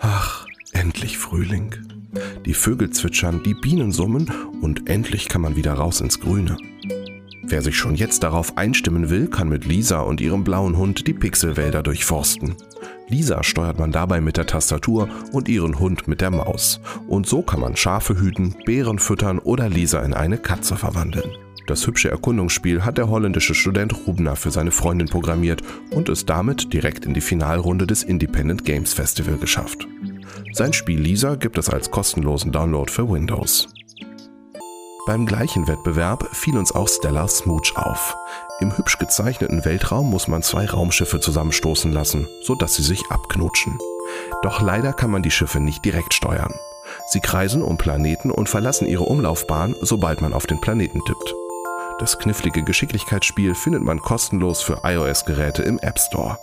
Ach, endlich Frühling. Die Vögel zwitschern, die Bienen summen und endlich kann man wieder raus ins Grüne. Wer sich schon jetzt darauf einstimmen will, kann mit Lisa und ihrem blauen Hund die Pixelwälder durchforsten. Lisa steuert man dabei mit der Tastatur und ihren Hund mit der Maus. Und so kann man Schafe hüten, Beeren füttern oder Lisa in eine Katze verwandeln. Das hübsche Erkundungsspiel hat der holländische Student Rubner für seine Freundin programmiert und es damit direkt in die Finalrunde des Independent Games Festival geschafft. Sein Spiel Lisa gibt es als kostenlosen Download für Windows. Beim gleichen Wettbewerb fiel uns auch Stellar Smooch auf. Im hübsch gezeichneten Weltraum muss man zwei Raumschiffe zusammenstoßen lassen, sodass sie sich abknutschen. Doch leider kann man die Schiffe nicht direkt steuern. Sie kreisen um Planeten und verlassen ihre Umlaufbahn, sobald man auf den Planeten tippt. Das knifflige Geschicklichkeitsspiel findet man kostenlos für iOS-Geräte im App Store.